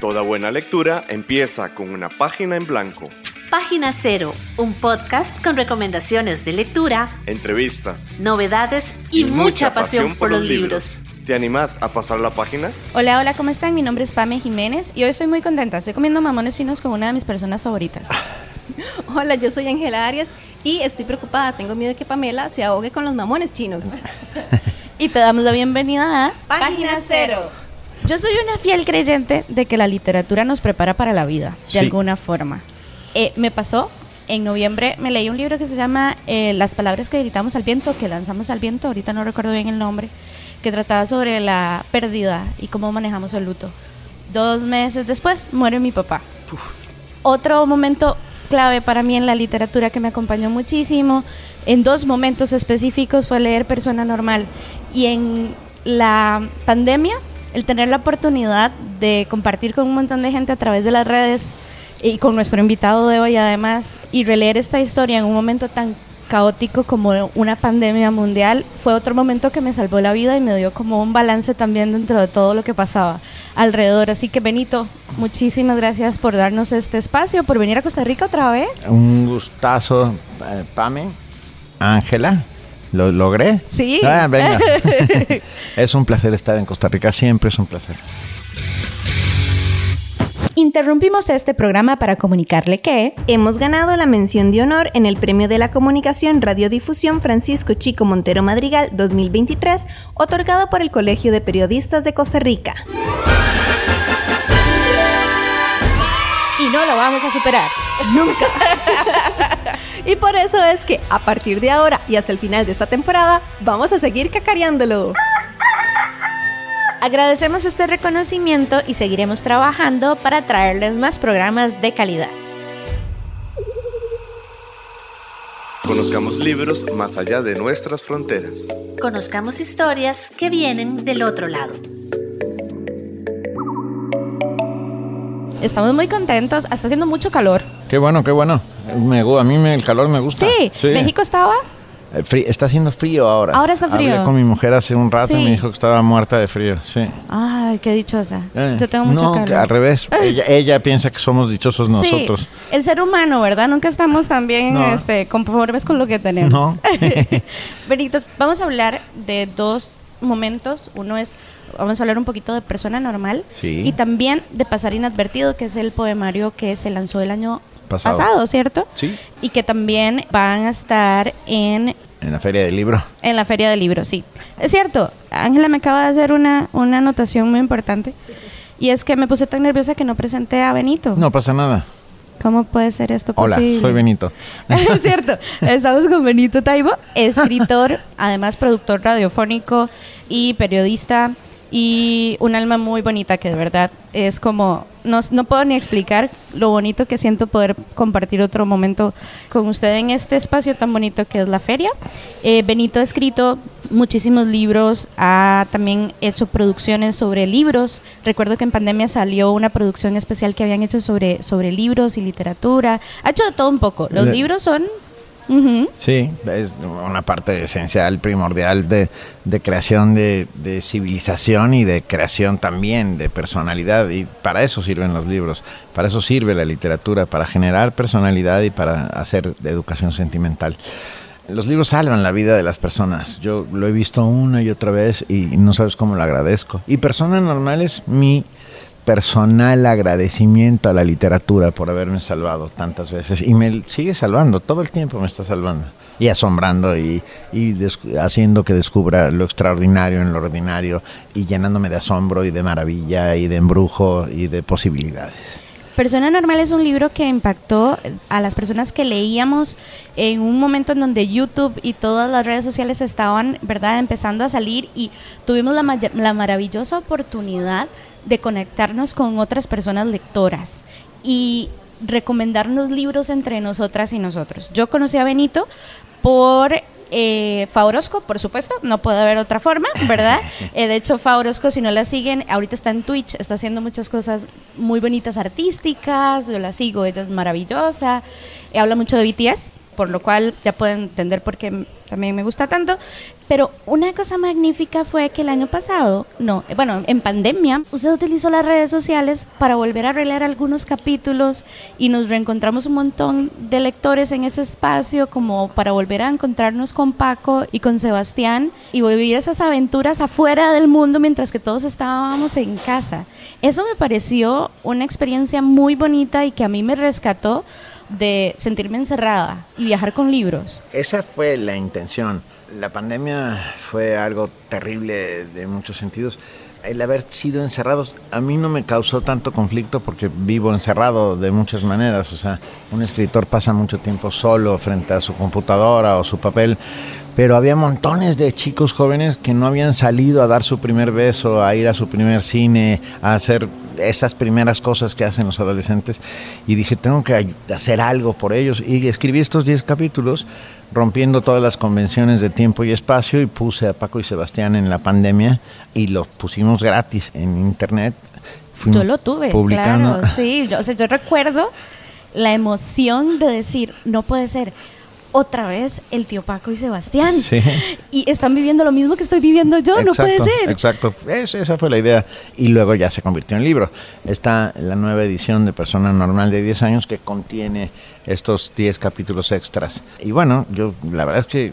Toda buena lectura empieza con una página en blanco. Página Cero, un podcast con recomendaciones de lectura, entrevistas, novedades y, mucha, pasión, por los libros. ¿Te animás a pasar la página? Hola, hola, ¿cómo están? Mi nombre es Pame Jiménez y hoy estoy muy contenta. Estoy comiendo mamones chinos con una de mis personas favoritas. Hola, yo soy Ángela Arias y estoy preocupada. Tengo miedo de que Pamela se ahogue con los mamones chinos. y te damos la bienvenida a Página Cero. Yo soy una fiel creyente de que la literatura nos prepara para la vida, de alguna forma. Eh, me pasó, en noviembre me leí un libro que se llama eh, Las palabras que gritamos al viento, que lanzamos al viento, ahorita no recuerdo bien el nombre, que trataba sobre la pérdida y cómo manejamos el luto. Dos meses después muere mi papá. Otro momento clave para mí en la literatura que me acompañó muchísimo, en dos momentos específicos, fue leer Persona Normal. Y en la pandemia, el tener la oportunidad de compartir con un montón de gente a través de las redes y con nuestro invitado de hoy además, y releer esta historia en un momento tan caótico como una pandemia mundial, fue otro momento que me salvó la vida y me dio como un balance también dentro de todo lo que pasaba alrededor. Así que Benito, muchísimas gracias por darnos este espacio, por venir a Costa Rica otra vez. Un gustazo, eh, Pame. Ángela, ¿lo logré? Sí. Ah, venga. es un placer estar en Costa Rica, siempre es un placer. Interrumpimos este programa para comunicarle que hemos ganado la mención de honor en el Premio de la Comunicación Radiodifusión Francisco Chico Montero Madrigal 2023, otorgado por el Colegio de Periodistas de Costa Rica. Y no lo vamos a superar. Nunca. y por eso es que a partir de ahora y hasta el final de esta temporada, vamos a seguir cacareándolo. Agradecemos este reconocimiento y seguiremos trabajando para traerles más programas de calidad. Conozcamos libros más allá de nuestras fronteras. Conozcamos historias que vienen del otro lado. Estamos muy contentos, está haciendo mucho calor. Qué bueno, qué bueno. a mí me, el calor me gusta. Sí, México estaba eh, está haciendo frío ahora. Ahora está frío. Hablé con mi mujer hace un rato y me dijo que estaba muerta de frío. Sí. Ay, qué dichosa. Eh, Yo tengo mucho no, al revés. ella, piensa que somos dichosos nosotros. Sí. El ser humano, ¿verdad? Nunca estamos tan bien este, conformes con lo que tenemos. No. Benito, vamos a hablar de dos momentos. Uno es, vamos a hablar un poquito de persona normal y también de pasar inadvertido, que es el poemario que se lanzó el año pasado. ¿cierto? Sí. Y que también van a estar en... En la Feria del Libro. En la Feria del Libro, sí. Es cierto, Ángela me acaba de hacer una, una anotación muy importante. Y es que me puse tan nerviosa que no presenté a Benito. No pasa nada. ¿Cómo puede ser esto Hola, soy Benito. es cierto. Estamos con Benito Taibo, escritor, además productor radiofónico y periodista y un alma muy bonita que de verdad es como, no, no, puedo ni explicar lo bonito que siento poder compartir otro momento con usted en este espacio tan bonito que es la feria. Eh, Benito ha escrito muchísimos libros, ha también hecho producciones sobre libros. Recuerdo que en pandemia salió una producción especial que habían hecho sobre, sobre libros y literatura. Ha hecho de todo un poco. Los libros son Sí, es una parte esencial, primordial de, creación de, civilización y de creación también de personalidad. Y para eso sirven los libros, para eso sirve la literatura, para generar personalidad y para hacer de educación sentimental. Los libros salvan la vida de las personas. Yo lo he visto una y otra vez y no sabes cómo lo agradezco. Y Persona Normal es mi personal agradecimiento a la literatura por haberme salvado tantas veces y me sigue salvando, todo el tiempo me está salvando y asombrando y, haciendo que descubra lo extraordinario en lo ordinario y llenándome de asombro y de maravilla y de embrujo y de posibilidades. Persona Normal es un libro que impactó a las personas que leíamos en un momento en donde YouTube y todas las redes sociales estaban, ¿verdad?, empezando a salir y tuvimos la, la maravillosa oportunidad de conectarnos con otras personas lectoras y recomendarnos libros entre nosotras y nosotros. Yo conocí a Benito por eh, Faurosco, por supuesto, no puede haber otra forma, ¿verdad? Eh, de hecho, Faurosco, si no la siguen, ahorita está en Twitch, está haciendo muchas cosas muy bonitas artísticas, yo la sigo, ella es maravillosa, habla mucho de BTS, por lo cual ya pueden entender por qué también me gusta tanto. Pero una cosa magnífica fue que el año pasado, no, bueno, en pandemia, usted utilizó las redes sociales para volver a releer algunos capítulos y nos reencontramos un montón de lectores en ese espacio como para volver a encontrarnos con Paco y con Sebastián y vivir esas aventuras afuera del mundo mientras que todos estábamos en casa. Eso me pareció una experiencia muy bonita y que a mí me rescató de sentirme encerrada y viajar con libros. Esa fue la intención la pandemia fue algo terrible de muchos sentidos. El haber sido encerrados a mí no me causó tanto conflicto porque vivo encerrado de muchas maneras. O sea, un escritor pasa mucho tiempo solo frente a su computadora o su papel, pero había montones de chicos jóvenes que no habían salido a dar su primer beso, a ir a su primer cine, a hacer esas primeras cosas que hacen los adolescentes. Y dije, tengo que hacer algo por ellos. Y escribí estos 10 capítulos rompiendo todas las convenciones de tiempo y espacio y puse a Paco y Sebastián en la pandemia y los pusimos gratis en internet. yo lo tuve, publicando. claro, sí, yo, o sea, yo recuerdo la emoción de decir, no puede ser, otra vez el tío Paco y Sebastián. Sí. Y están viviendo lo mismo que estoy viviendo yo, no puede ser. Exacto, esa fue la idea. Y luego ya se convirtió en libro. Está la nueva edición de Persona Normal de 10 años que contiene estos 10 capítulos extras. Y bueno, yo la verdad es que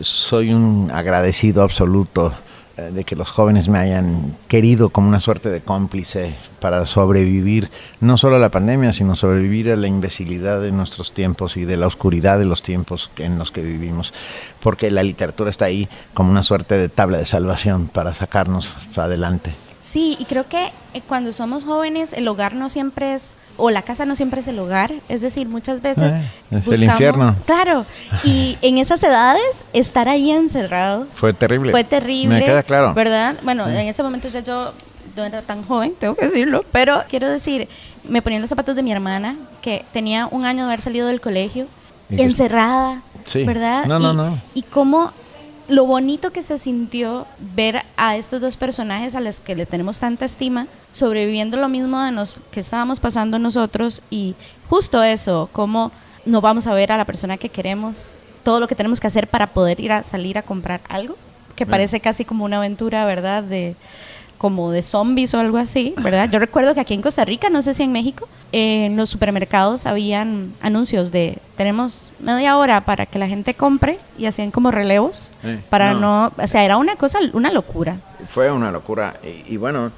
soy un agradecido absoluto de que los jóvenes me hayan querido como una suerte de cómplice para sobrevivir no solo a la pandemia, sino sobrevivir a la imbecilidad de nuestros tiempos y de la oscuridad de los tiempos en los que vivimos, porque la literatura está ahí como una suerte de tabla de salvación para sacarnos adelante. Sí, y creo que eh, cuando somos jóvenes el hogar no siempre es o la casa no siempre es el hogar, es decir, muchas veces eh, es el infierno. Claro, y en esas edades estar ahí encerrados fue terrible. Fue terrible. Me queda claro. ¿Verdad? Bueno, en ese momento ya yo no era tan joven, tengo que decirlo, pero quiero decir, me ponía en los zapatos de mi hermana que tenía un año de haber salido del colegio, encerrada, sí. ¿verdad? No, no, no. Y cómo lo bonito que se sintió ver a estos dos personajes a los que le tenemos tanta estima sobreviviendo lo mismo de nos que estábamos pasando nosotros y justo eso, cómo no vamos a ver a la persona que queremos, todo lo que tenemos que hacer para poder ir a salir a comprar algo, que parece casi como una aventura, ¿verdad? De como de zombies o algo así, ¿verdad? Yo recuerdo que aquí en Costa Rica, no sé si en México, en los supermercados habían anuncios de tenemos media hora para que la gente compre y hacían como relevos para no. o sea, era una cosa, una locura. Fue una locura y, bueno,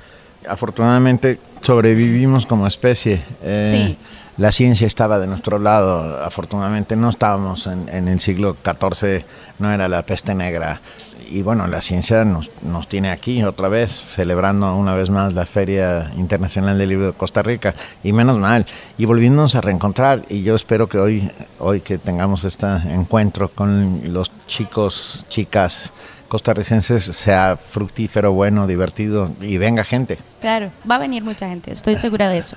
afortunadamente sobrevivimos como especie. Eh, sí. La ciencia estaba de nuestro lado, afortunadamente no estábamos en, en el siglo XIV, no era la peste negra y bueno, la ciencia nos, nos, tiene aquí otra vez, celebrando una vez más la Feria Internacional del Libro de Costa Rica, y menos mal, y volviéndonos a reencontrar, y yo espero que hoy, hoy que tengamos este encuentro con los chicos, chicas costarricenses, sea fructífero, bueno, divertido, y venga gente. Claro, va a venir mucha gente, estoy segura de eso.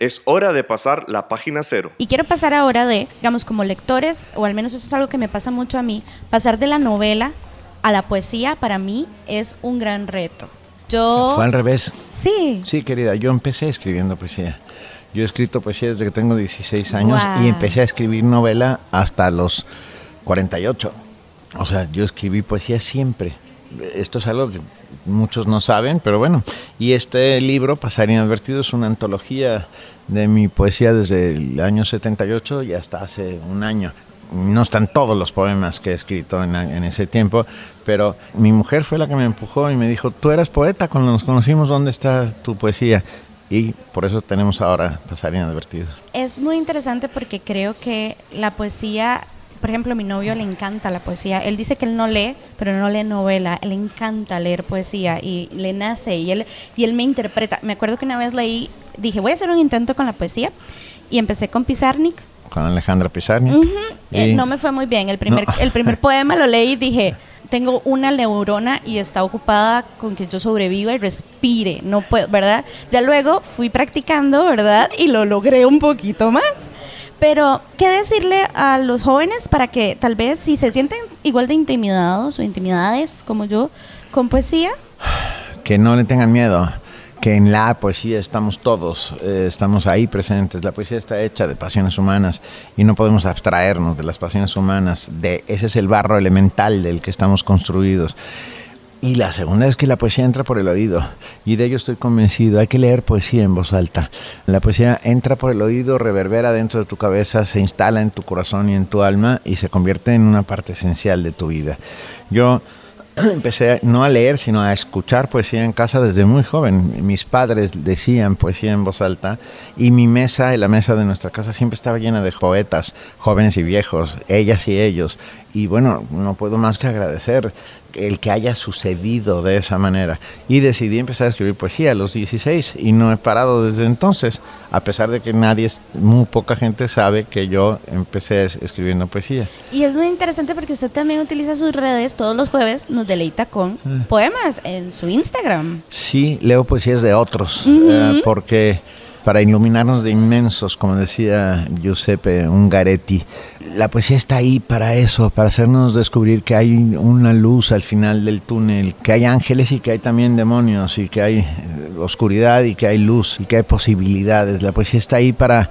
Es hora de pasar la página cero. Y quiero pasar ahora de, digamos, como lectores, o al menos eso es algo que me pasa mucho a mí, pasar de la novela a la poesía para mí es un gran reto. Yo... Fue al revés. Sí. Sí, querida, yo empecé escribiendo poesía. Yo he escrito poesía desde que tengo 16 años y empecé a escribir novela hasta los 48. O sea, yo escribí poesía siempre. Esto es algo que muchos no saben, pero bueno. Y este libro, Pasar Inadvertido, es una antología de mi poesía desde el año 78 y hasta hace un año. No están todos los poemas que he escrito en, ese tiempo, pero mi mujer fue la que me empujó y me dijo, tú eras poeta cuando nos conocimos, ¿dónde está tu poesía? y por eso tenemos ahora Pasar Inadvertido. Es muy interesante porque creo que la poesía por ejemplo, mi novio le encanta la poesía. Él dice que él no lee, pero no lee novela. Él encanta leer poesía y le nace y él, y él me interpreta. Me acuerdo que una vez leí, dije, voy a hacer un intento con la poesía y empecé con Pizarnik. Con Alejandra Pizarnik. Eh, no me fue muy bien. El primer, el primer poema lo leí y dije, tengo una neurona y está ocupada con que yo sobreviva y respire, no puedo, ¿verdad? Ya luego fui practicando, ¿verdad? Y lo logré un poquito más. Pero, ¿qué decirle a los jóvenes para que tal vez si se sienten igual de intimidados o intimidades como yo con poesía? Que no le tengan miedo, que en la poesía estamos todos, eh, estamos ahí presentes. La poesía está hecha de pasiones humanas y no podemos abstraernos de las pasiones humanas. De, ese es el barro elemental del que estamos construidos. Y la segunda es que la poesía entra por el oído, y de ello estoy convencido. Hay que leer poesía en voz alta. La poesía entra por el oído, reverbera dentro de tu cabeza, se instala en tu corazón y en tu alma y se convierte en una parte esencial de tu vida. Yo empecé no a leer, sino a escuchar poesía en casa desde muy joven. Mis padres decían poesía en voz alta y mi mesa, la mesa de nuestra casa, siempre estaba llena de poetas, jóvenes y viejos, ellas y ellos. Y bueno, no puedo más que agradecer el que haya sucedido de esa manera. Y decidí empezar a escribir poesía a los 16 y no he parado desde entonces, a pesar de que nadie, muy poca gente sabe que yo empecé escribiendo poesía. Y es muy interesante porque usted también utiliza sus redes, todos los jueves nos deleita con ah. poemas en su Instagram. Sí, leo poesías de otros, eh, porque para iluminarnos de inmensos, como decía Giuseppe Ungaretti. La poesía está ahí para eso, para hacernos descubrir que hay una luz al final del túnel, que hay ángeles y que hay también demonios, y que hay eh, oscuridad y que hay luz y que hay posibilidades. La poesía está ahí para,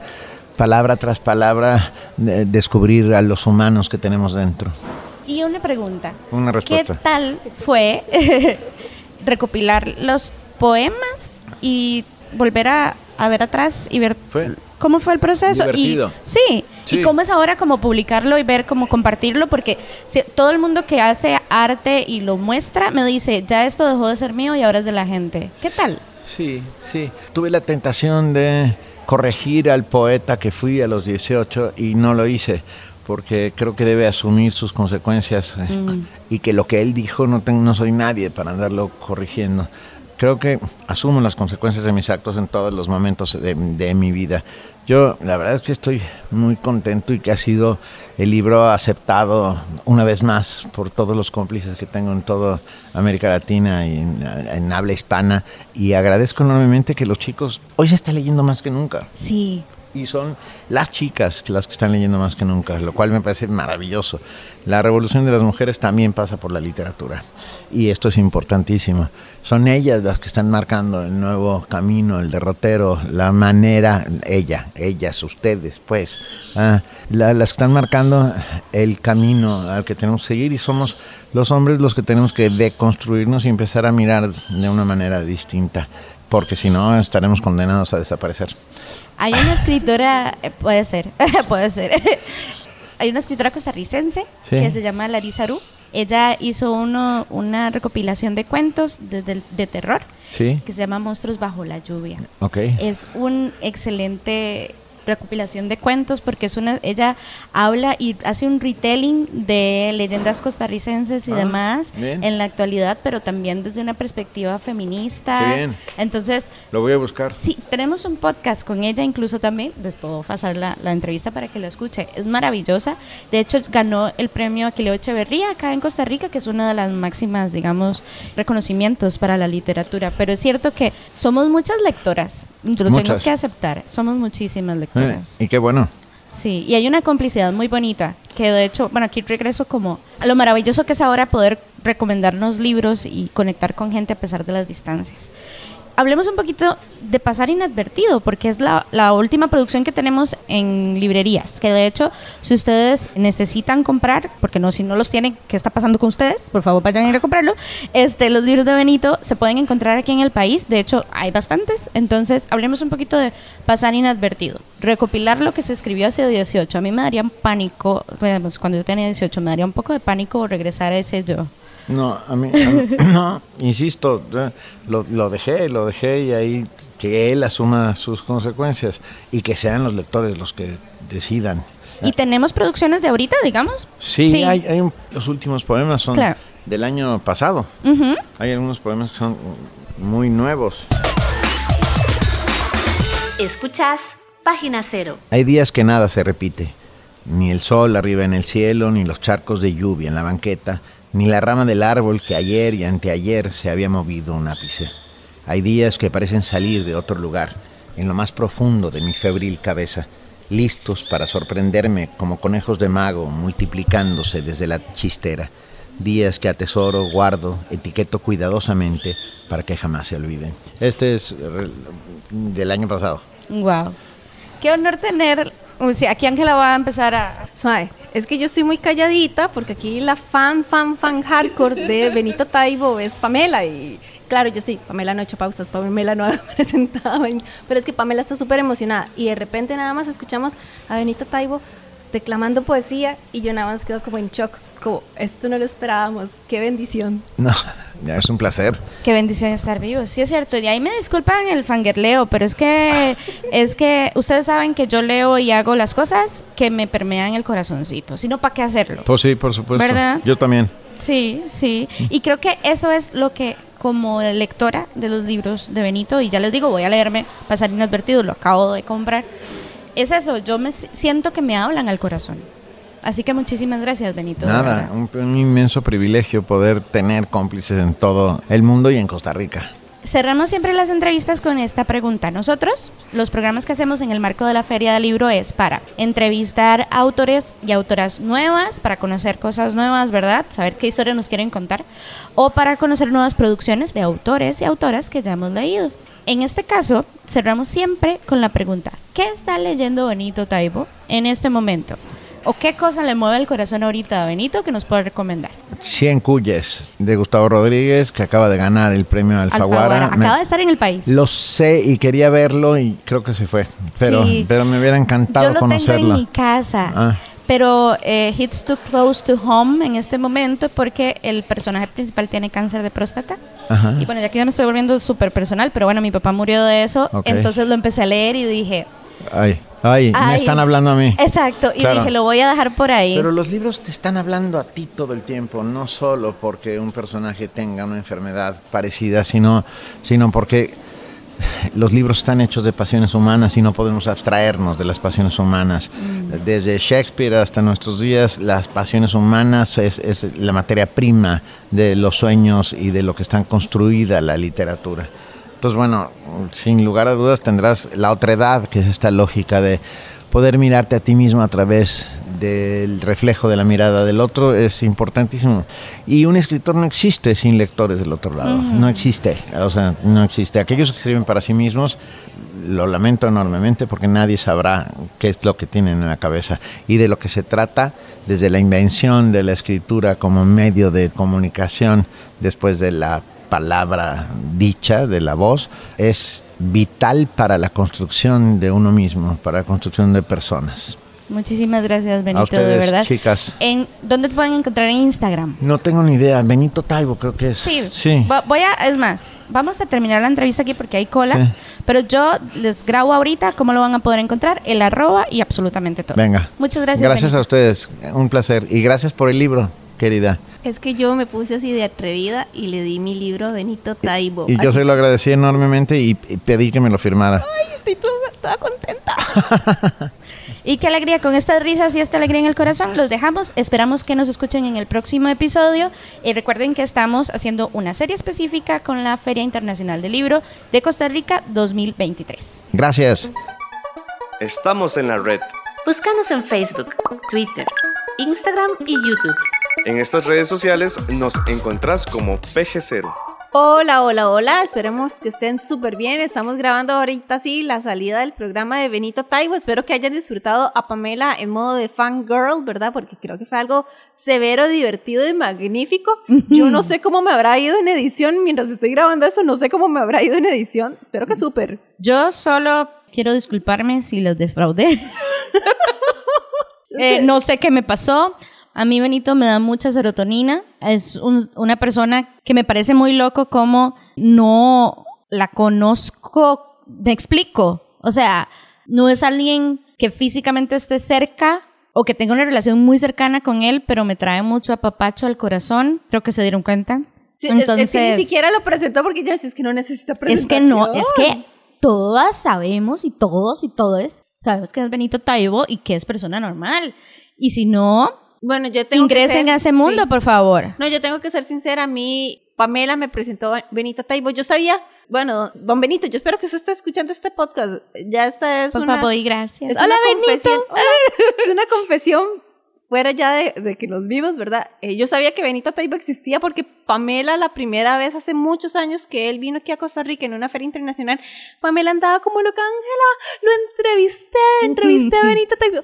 palabra tras palabra, descubrir a los humanos que tenemos dentro. Y una pregunta. Una respuesta. ¿Qué tal fue recopilar los poemas y volver a a ver atrás y ver cómo fue el proceso. Y, sí, y cómo es ahora como publicarlo y ver cómo compartirlo, porque todo el mundo que hace arte y lo muestra me dice, ya esto dejó de ser mío y ahora es de la gente. ¿Qué tal? Sí, sí. Tuve la tentación de corregir al poeta que fui a los 18 y no lo hice porque creo que debe asumir sus consecuencias eh, mm. y que lo que él dijo no, tengo, no soy nadie para andarlo corrigiendo creo que asumo las consecuencias de mis actos en todos los momentos de, mi vida. Yo la verdad es que estoy muy contento y que ha sido el libro aceptado una vez más por todos los cómplices que tengo en toda América Latina y en, habla hispana. Y agradezco enormemente que los chicos hoy se está leyendo más que nunca. Sí. Y son las chicas las que están leyendo más que nunca, lo cual me parece maravilloso. La revolución de las mujeres también pasa por la literatura y esto es importantísimo. Son ellas las que están marcando el nuevo camino, el derrotero, la manera, ella, ellas, ustedes, pues, ah, las que están marcando el camino al que tenemos que seguir y somos los hombres los que tenemos que deconstruirnos y empezar a mirar de una manera distinta, porque si no estaremos condenados a desaparecer. Hay una escritora, eh, puede ser, puede ser, hay una escritora costarricense que se llama Larisa Ru. Ella hizo uno, una recopilación de cuentos de, de, terror que se llama Monstruos bajo la lluvia. Okay. Es un excelente recopilación de cuentos porque es una ella habla y hace un retelling de leyendas costarricenses y ah, demás en la actualidad pero también desde una perspectiva feminista. Bien. entonces lo voy a buscar. sí tenemos un podcast con ella incluso también les puedo pasar la, la entrevista para que lo escuche. Es maravillosa. De hecho ganó el premio Aquileo Echeverría acá en Costa Rica que es una de las máximas digamos reconocimientos para la literatura. Pero es cierto que somos muchas lectoras. Yo lo tengo que aceptar. Somos muchísimas lectoras eh, y qué bueno. Sí, y hay una complicidad muy bonita, que de hecho, bueno, aquí regreso como a lo maravilloso que es ahora poder recomendarnos libros y conectar con gente a pesar de las distancias hablemos un poquito de Pasar Inadvertido, porque es la, última producción que tenemos en librerías. Que de hecho, si ustedes necesitan comprar, porque no, si no los tienen, ¿qué está pasando con ustedes? Por favor, vayan a ir a comprarlo. Este, los libros de Benito se pueden encontrar aquí en el país. De hecho, hay bastantes. Entonces, hablemos un poquito de Pasar Inadvertido. Recopilar lo que se escribió hace 18. A mí me daría pánico, cuando yo tenía 18, me daría un poco de pánico regresar a ese yo. No, a mí, no, insisto, lo, lo, dejé, lo dejé y ahí que él asuma sus consecuencias y que sean los lectores los que decidan. ¿Y tenemos producciones de ahorita, digamos? Sí, Hay, hay los últimos poemas son del año pasado. Hay algunos poemas que son muy nuevos. Escuchás Página Cero. Hay días que nada se repite. Ni el sol arriba en el cielo, ni los charcos de lluvia en la banqueta, ni la rama del árbol que ayer y anteayer se había movido un ápice. Hay días que parecen salir de otro lugar, en lo más profundo de mi febril cabeza, listos para sorprenderme como conejos de mago multiplicándose desde la chistera. Días que atesoro, guardo, etiqueto cuidadosamente para que jamás se olviden. Este es del año pasado. Wow. Qué honor tener. O sea, aquí Ángela va a empezar a. Suave. Es que yo estoy muy calladita porque aquí la fan, fan, fan hardcore de Benito Taibo es Pamela. Y claro, yo estoy. Pamela no ha hecho pausas, Pamela no ha presentado. Pero es que Pamela está súper emocionada. Y de repente nada más escuchamos a Benito Taibo declamando poesía y yo nada más quedo como en shock, como esto no lo esperábamos, qué bendición. No, ya es un placer. Qué bendición estar vivo, sí es cierto. Y ahí me disculpan el fangirleo, pero es que es que ustedes saben que yo leo y hago las cosas que me permean el corazoncito, si no para qué hacerlo. Pues sí, por supuesto. ¿Verdad? Yo también. Sí, sí. Y creo que eso es lo que como lectora de los libros de Benito, y ya les digo, voy a leerme Pasar Inadvertido, lo acabo de comprar es eso, yo me siento que me hablan al corazón. Así que muchísimas gracias, Benito. Nada, un, inmenso privilegio poder tener cómplices en todo el mundo y en Costa Rica. Cerramos siempre las entrevistas con esta pregunta. Nosotros, los programas que hacemos en el marco de la Feria del Libro es para entrevistar autores y autoras nuevas, para conocer cosas nuevas, ¿verdad? Saber qué historia nos quieren contar, o para conocer nuevas producciones de autores y autoras que ya hemos leído. En este caso, cerramos siempre con la pregunta, ¿qué está leyendo Benito Taibo en este momento? ¿O qué cosa le mueve el corazón ahorita a Benito que nos puede recomendar? Cien Cuyes, de Gustavo Rodríguez, que acaba de ganar el premio Alfaguara. Acaba de estar en el país. Lo sé y quería verlo y creo que se fue. Pero, pero me hubiera encantado Yo lo conocerlo. Tengo en mi casa. Ah pero eh, hits too close to home en este momento porque el personaje principal tiene cáncer de próstata. Y bueno, ya que ya me estoy volviendo súper personal, pero bueno, mi papá murió de eso, entonces lo empecé a leer y dije... Ay, ay, me están hablando a mí. Exacto, y dije, lo voy a dejar por ahí. Pero los libros te están hablando a ti todo el tiempo, no solo porque un personaje tenga una enfermedad parecida, sino, sino porque los libros están hechos de pasiones humanas y no podemos abstraernos de las pasiones humanas. Mm. Desde Shakespeare hasta nuestros días, las pasiones humanas es, la materia prima de los sueños y de lo que está construida la literatura. Entonces, bueno, sin lugar a dudas tendrás la otra edad, que es esta lógica de poder mirarte a ti mismo a través del reflejo de la mirada del otro es importantísimo. Y un escritor no existe sin lectores del otro lado, no existe, o sea, no existe. Aquellos que escriben para sí mismos, lo lamento enormemente porque nadie sabrá qué es lo que tienen en la cabeza. Y de lo que se trata, desde la invención de la escritura como medio de comunicación, después de la palabra dicha, de la voz, es vital para la construcción de uno mismo, para la construcción de personas. Muchísimas gracias, Benito, de verdad. chicas. En, ¿Dónde te pueden encontrar en Instagram? No tengo ni idea. Benito Taibo creo que es. Sí. sí. Voy a, es más, vamos a terminar la entrevista aquí porque hay cola. Pero yo les grabo ahorita cómo lo van a poder encontrar, el arroba y absolutamente todo. Venga. Muchas gracias. Gracias a ustedes. Un placer. Y gracias por el libro, querida. Es que yo me puse así de atrevida y le di mi libro a Benito Taibo. Y, yo se lo agradecí enormemente y, pedí que me lo firmara. Ay, estoy toda contenta. Y qué alegría, con estas risas y esta alegría en el corazón, los dejamos. Esperamos que nos escuchen en el próximo episodio. Y recuerden que estamos haciendo una serie específica con la Feria Internacional del Libro de Costa Rica 2023. Gracias. Estamos en la red. Búscanos en Facebook, Twitter, Instagram y YouTube. En estas redes sociales nos encontrás como PG0. Hola, hola, hola. Esperemos que estén súper bien. Estamos grabando ahorita sí la salida del programa de Benito Taibo. Espero que hayan disfrutado a Pamela en modo de fangirl, ¿verdad? Porque creo que fue algo severo, divertido y magnífico. Yo no sé cómo me habrá ido en edición mientras estoy grabando eso. No sé cómo me habrá ido en edición. Espero que súper. Yo solo quiero disculparme si los defraudé. Eh, no sé qué me pasó. A mí Benito me da mucha serotonina. Es una persona que me parece muy loco como no la conozco me explico. O sea, no es alguien que físicamente esté cerca o que tenga una relación muy cercana con él, pero me trae mucho apapacho al corazón. Creo que se dieron cuenta. Sí, es- es, que ni siquiera lo presentó porque yo decía, es que no necesita es presentación. que no, es que todas sabemos y todos y todos sabemos que es Benito Taibo y que es persona normal. Y si no, Bueno, yo tengo que ingresen ser- a ese mundo, sí. por favor. No, yo tengo que ser sincera, a mí Pamela me presentó Benita Taibo. Yo sabía, bueno, don Benito, yo espero que usted esté escuchando este podcast. Ya esta es Por una... favor y gracias. es Hola, una Benito. Hola. es una confesión fuera ya de, de que nos vimos, ¿verdad? Eh, yo sabía que Benito Taibo existía porque Pamela la primera vez hace muchos años que él vino aquí a Costa Rica en una feria internacional, Pamela andaba como loca, Ángela, lo entrevisté, entrevisté a Benito Taibo.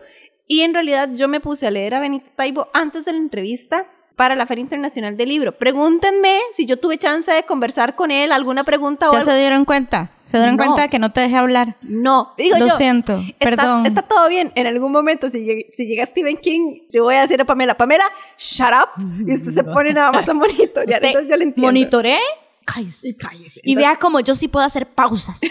Y en realidad yo me puse a leer a Benito Taibo antes de la entrevista para la Feria Internacional del Libro. Pregúntenme si yo tuve chance de conversar con él, alguna pregunta o ¿Ya algo. se dieron cuenta? ¿Se dieron No. cuenta de que no te dejé hablar? No, digo Lo yo, siento, está, perdón. Está todo bien. En algún momento, si llega, si llega Stephen King, yo voy a decir a Pamela, Pamela, shut up. Y usted se pone nada más a monitorear. Entonces yo le entiendo. Monitoree, cállese. Y cállese. Y vea como yo sí puedo hacer pausas.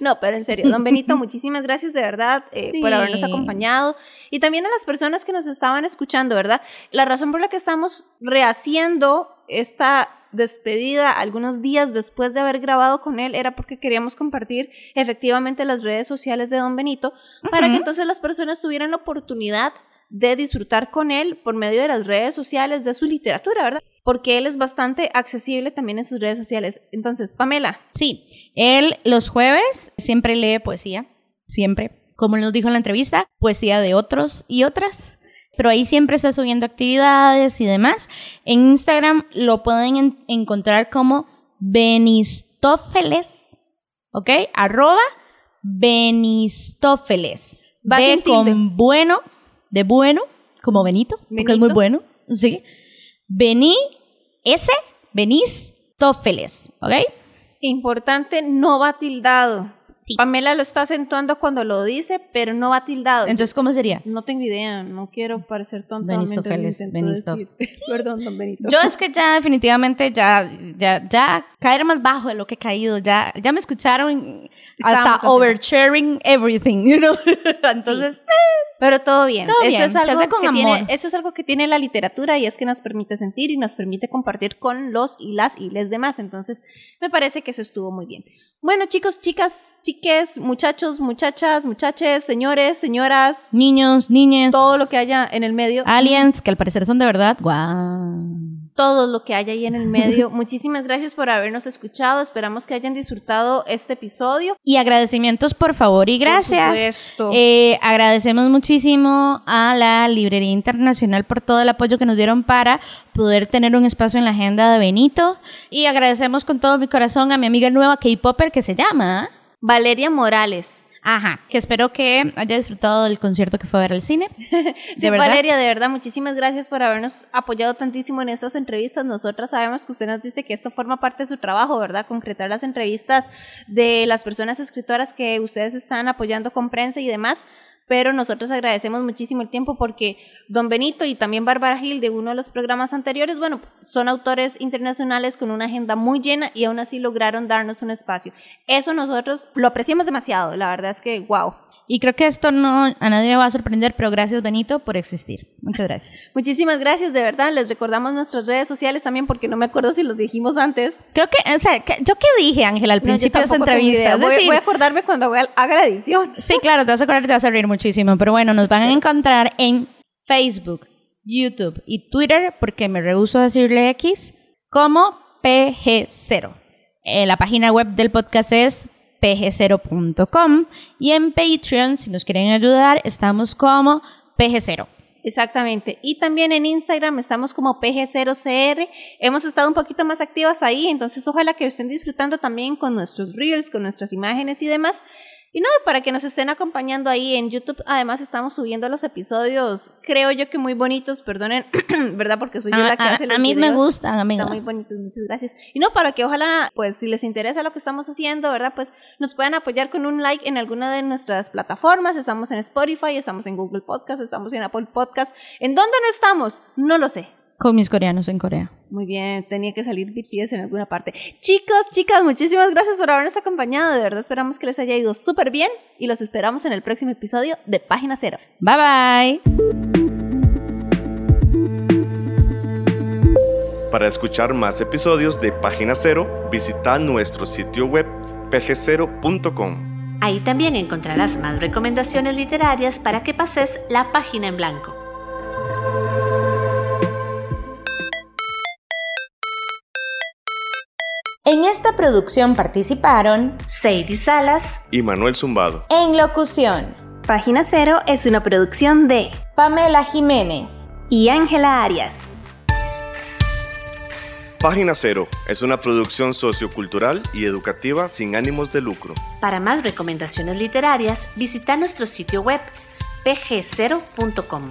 No, pero en serio, don Benito, muchísimas gracias de verdad eh, por habernos acompañado y también a las personas que nos estaban escuchando, ¿verdad? La razón por la que estamos rehaciendo esta despedida algunos días después de haber grabado con él era porque queríamos compartir efectivamente las redes sociales de don Benito para que entonces las personas tuvieran la oportunidad de disfrutar con él por medio de las redes sociales de su literatura, ¿verdad? Porque él es bastante accesible también en sus redes sociales. Entonces, Pamela, Sí, él los jueves siempre lee poesía, siempre. Como nos dijo en la entrevista, poesía de otros y otras. Pero ahí siempre está subiendo actividades y demás. En Instagram lo pueden en- encontrar como Benistófeles, ¿ok? Arroba Benistófeles. Va con bueno, de bueno, como Benito, porque es muy bueno, ¿sí? Bení, S, Benistófeles, ¿ok? Importante, no va tildado. Sí. Pamela lo está acentuando cuando lo dice, pero no va tildado. Entonces, ¿cómo sería? no tengo idea, no quiero parecer tonta. Lo Félix, decir. Perdón, don Benito. Yo es que ya definitivamente ya, ya, ya caer más bajo de lo que he caído, ya, ya me escucharon Estaba muy hasta oversharing everything, you know? Entonces, Pero todo bien. Todo eso, bien, Es algo con que amor. Tiene, eso es algo que tiene la literatura y es que nos permite sentir y nos permite compartir con los y las y les demás. Entonces, me parece que eso estuvo muy bien. Bueno, chicos, chicas, chiques, muchachos, muchachas, muchaches, señores, señoras, niños, niñas, todo lo que haya en el medio. aliens, que al parecer son de verdad, guau. todo lo que haya ahí en el medio. Muchísimas gracias por habernos escuchado. Esperamos que hayan disfrutado este episodio. Y agradecimientos, por favor, y gracias. supuesto. Eh, agradecemos muchísimo a la Librería Internacional por todo el apoyo que nos dieron para poder tener un espacio en la agenda de Benito. Y agradecemos con todo mi corazón a mi amiga nueva K-Popper que se llama. Valeria Morales. Ajá, que espero que haya disfrutado del concierto que fue a ver al cine. Sí, Valeria, de verdad, muchísimas gracias por habernos apoyado tantísimo en estas entrevistas. Nosotras sabemos que usted nos dice que esto forma parte de su trabajo, ¿verdad? Concretar las entrevistas de las personas escritoras que ustedes están apoyando con prensa y demás. Pero nosotros agradecemos muchísimo el tiempo porque Don Benito y también Bárbara Gil de uno de los programas anteriores, bueno, son autores internacionales con una agenda muy llena y aún así lograron darnos un espacio. Eso nosotros lo apreciamos demasiado, la verdad es que, wow. Y creo que esto no a nadie le va a sorprender, pero gracias Benito por existir. Muchas gracias. Muchísimas gracias, de verdad. Les recordamos nuestras redes sociales también porque no me acuerdo si los dijimos antes. Creo que, o sea, que- ¿yo qué dije, Ángela, al No, principio de esta entrevista? Voy, decir, voy a acordarme cuando voy a- haga la edición. Sí, claro, te vas a acordar y te vas a reír muchísimo. Pero bueno, nos van a encontrar en Facebook, YouTube y Twitter, porque me rehuso a decirle X, como PG0. Eh, la página web del podcast es pg0.com y en Patreon, si nos quieren ayudar, estamos como PG0. Exactamente. Y también en Instagram estamos como PG0CR. Hemos estado un poquito más activas ahí, entonces ojalá que estén disfrutando también con nuestros reels, con nuestras imágenes y demás. Y no, para que nos estén acompañando ahí en YouTube. Además, estamos subiendo los episodios, creo yo que muy bonitos, perdonen, ¿verdad? Porque soy yo A- la que a- hace los a mí me videos. gustan, amiga. Están muy bonitos, muchas gracias. Y no, para que ojalá, pues si les interesa lo que estamos haciendo, ¿verdad? Pues nos puedan apoyar con un like en alguna de nuestras plataformas. Estamos en Spotify, estamos en Google Podcast, estamos en Apple Podcast. ¿En dónde no estamos? No lo sé. Con mis coreanos en Corea. Muy bien, tenía que salir BTS en alguna parte. Chicos, chicas, muchísimas gracias por habernos acompañado. De verdad esperamos que les haya ido súper bien y los esperamos en el próximo episodio de Página Cero. Bye bye. Para escuchar más episodios de Página Cero, visita nuestro sitio web pgcero.com. Ahí también encontrarás más recomendaciones literarias para que pases la página en blanco. Esta producción participaron Sadie Salas y Manuel Zumbado. en locución Página Cero es una producción de Pamela Jiménez. y Ángela Arias. Página Cero es una producción sociocultural y educativa sin ánimos de lucro. Para más recomendaciones literarias, visita nuestro sitio web pg0.com.